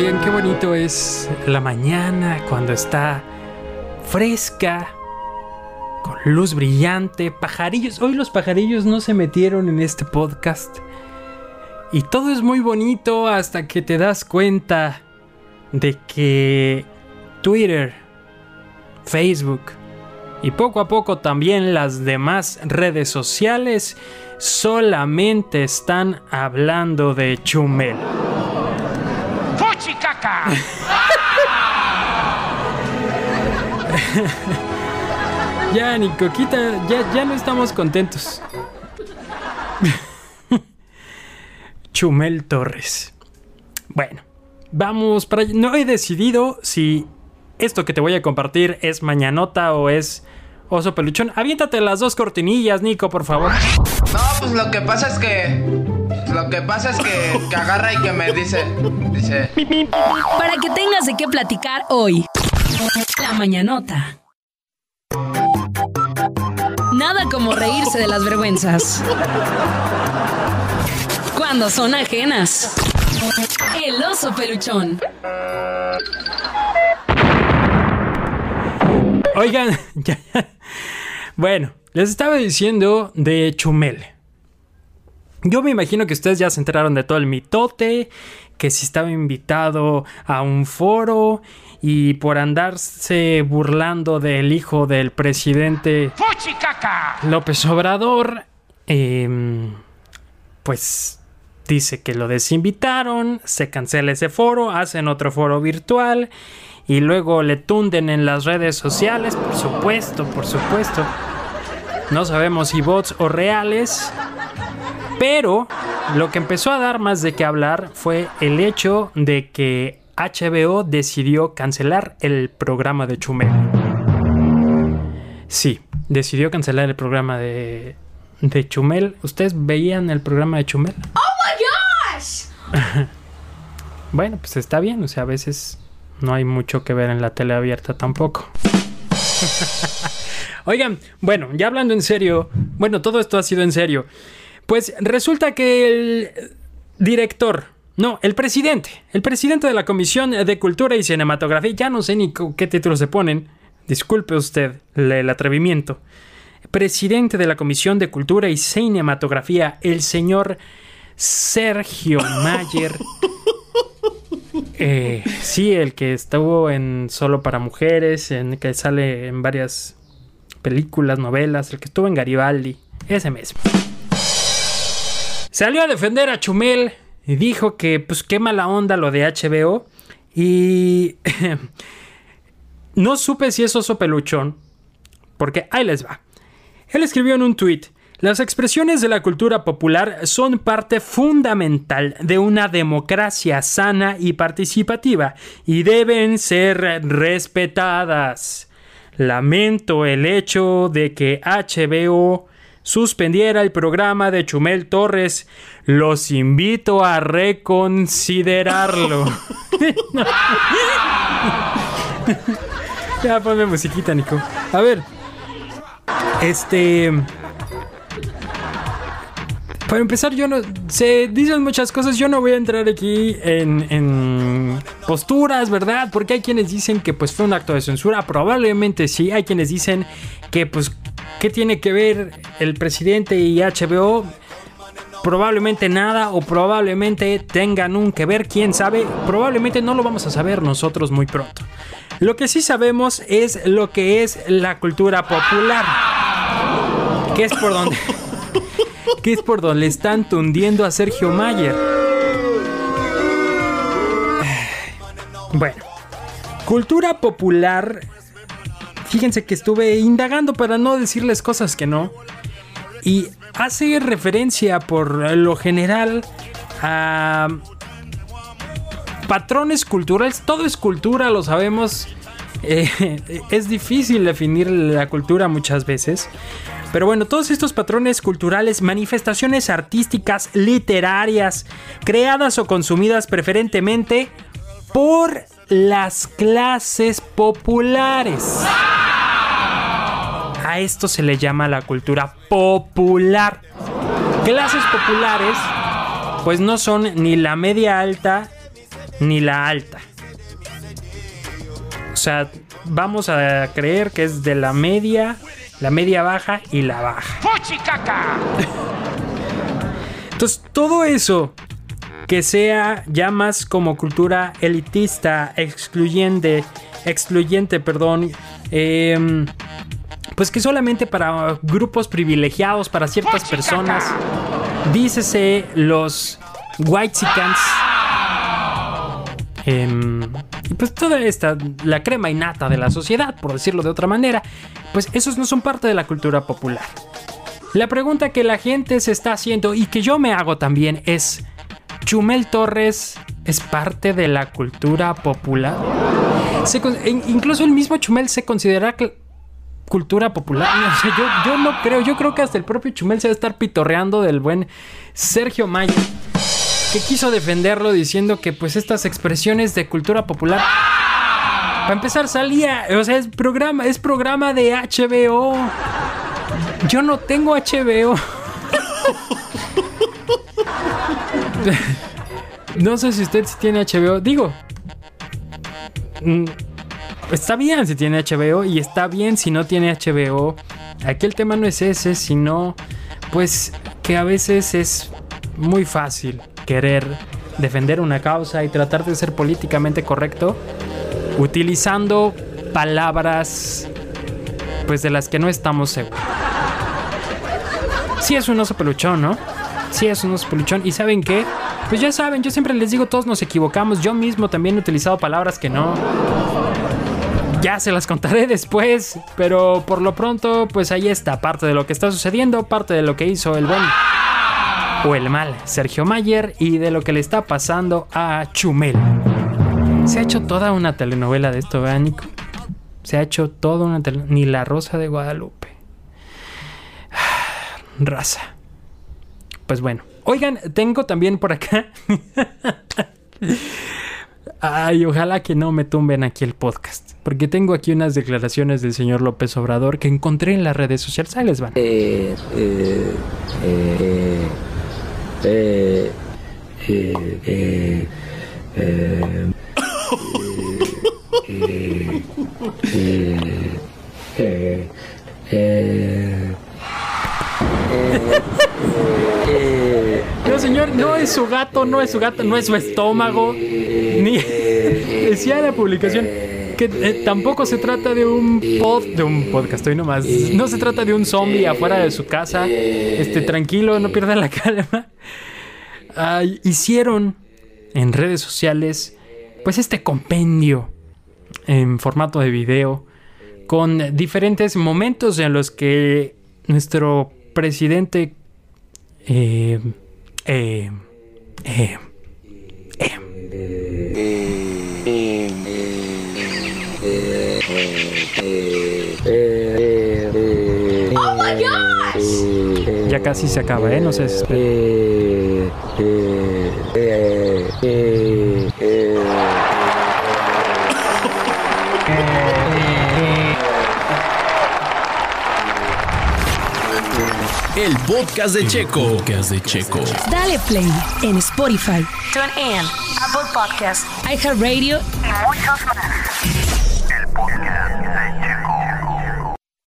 Oigan, qué bonito es la mañana cuando está fresca, con luz brillante, pajarillos. Hoy los pajarillos no se metieron en este podcast. Y todo es muy bonito hasta que te das cuenta de que Twitter, Facebook y poco a poco también las demás redes sociales solamente están hablando de Chumel. Ya, Nico, quita, ya, ya no estamos contentos. Chumel Torres. Bueno, vamos para allá. No he decidido si esto que te voy a compartir es mañanota o es oso peluchón. Aviéntate las dos cortinillas, Nico, por favor. No, pues lo que pasa es que. Lo que pasa es que, que agarra y que me dice. Dice. Para que tengas de qué platicar hoy. La mañanota. Nada como reírse de las vergüenzas. Cuando son ajenas. El oso peluchón. Oigan, ya, ya. Bueno, les estaba diciendo de Chumel. Yo me imagino que ustedes ya se enteraron de todo el mitote, que si estaba invitado a un foro y por andarse burlando del hijo del presidente ¡Fuchicaca! López Obrador, em, pues dice que lo desinvitaron, se cancela ese foro, hacen otro foro virtual y luego le tunden en las redes sociales, por supuesto, por supuesto. No sabemos si bots o reales. Pero lo que empezó a dar más de qué hablar fue el hecho de que HBO decidió cancelar el programa de Chumel. Sí, decidió cancelar el programa de, de Chumel. ¿Ustedes veían el programa de Chumel? ¡Oh my gosh! bueno, pues está bien, o sea, a veces no hay mucho que ver en la tele abierta tampoco. Oigan, bueno, ya hablando en serio, bueno, todo esto ha sido en serio. Pues resulta que el director, no, el presidente, el presidente de la Comisión de Cultura y Cinematografía, ya no sé ni qué título se ponen, disculpe usted el, el atrevimiento, presidente de la Comisión de Cultura y Cinematografía, el señor Sergio Mayer. Eh, sí, el que estuvo en Solo para Mujeres, en que sale en varias películas, novelas, el que estuvo en Garibaldi, ese mismo. Salió a defender a Chumel y dijo que pues qué mala onda lo de HBO y no supe si es oso peluchón, porque ahí les va. Él escribió en un tuit, las expresiones de la cultura popular son parte fundamental de una democracia sana y participativa y deben ser respetadas. Lamento el hecho de que HBO suspendiera el programa de Chumel Torres. Los invito a reconsiderarlo. ya ponme musiquita, Nico. A ver. Este. Para empezar, yo no. Se dicen muchas cosas. Yo no voy a entrar aquí en, en posturas, ¿verdad? Porque hay quienes dicen que pues fue un acto de censura. Probablemente sí. Hay quienes dicen que pues. ¿Qué tiene que ver el presidente y HBO? Probablemente nada o probablemente tengan un que ver, quién sabe. Probablemente no lo vamos a saber nosotros muy pronto. Lo que sí sabemos es lo que es la cultura popular. Que es por donde que es por donde están tundiendo a Sergio Mayer. Bueno, cultura popular. Fíjense que estuve indagando para no decirles cosas que no. Y hace referencia por lo general a patrones culturales. Todo es cultura, lo sabemos. Eh, es difícil definir la cultura muchas veces. Pero bueno, todos estos patrones culturales, manifestaciones artísticas, literarias, creadas o consumidas preferentemente por las clases populares. A esto se le llama la cultura popular. Clases populares, pues no son ni la media alta ni la alta. O sea, vamos a creer que es de la media, la media baja y la baja. Entonces, todo eso que sea ya más como cultura elitista, excluyente, excluyente, perdón, em, pues que solamente para grupos privilegiados, para ciertas personas, dícese los white eh, pues toda esta, la crema innata de la sociedad, por decirlo de otra manera, pues esos no son parte de la cultura popular. La pregunta que la gente se está haciendo y que yo me hago también es, ¿Chumel Torres es parte de la cultura popular? incluso el mismo Chumel se considera cultura popular. yo, yo, no creo, yo creo que hasta el propio Chumel se va a estar pitorreando del buen Sergio Mayer que quiso defenderlo diciendo que pues estas expresiones de cultura popular para empezar salía, o sea, es programa, es programa de HBO. Yo no tengo HBO. no sé si usted tiene HBO. Digo, mm, está bien si tiene HBO y está bien si no tiene HBO. Aquí el tema no es ese, sino pues que a veces es muy fácil querer defender una causa y tratar de ser políticamente correcto utilizando palabras pues de las que no estamos seguros. Sí es un oso peluchón, ¿no? Sí es un oso peluchón. ¿Y saben qué? Pues ya saben, yo siempre les digo, todos nos equivocamos. Yo mismo también he utilizado palabras que no. Ya se las contaré después, pero por lo pronto, pues ahí está, parte de lo que está sucediendo, parte de lo que hizo el buen o el mal Sergio Mayer y de lo que le está pasando a Chumel. Se ha hecho toda una telenovela de esto, ¿verdad, Nico? Se ha hecho toda una telenovela. Ni La Rosa de Guadalupe. Raza. Pues bueno. Oigan, tengo también por acá. Ay, ojalá que no me tumben aquí el podcast. Porque tengo aquí unas declaraciones del señor López Obrador que encontré en las redes sociales. Ahí les van. Eh, eh, eh, eh, eh, eh, no es su gato, no es su gato, no es su estómago. Ni decía la publicación que tampoco se trata de un pod, de un podcast, estoy nomás. No se trata de un zombie afuera de su casa. Este, tranquilo, no pierda la calma hicieron en redes sociales pues este compendio en formato de video con diferentes momentos en los que nuestro presidente eh, eh, eh, ya casi se acaba, ¿eh? No se el podcast de Checo. Podcast de Checo. Dale play en Spotify, TuneIn, Apple Podcasts, iHeartRadio y muchos más.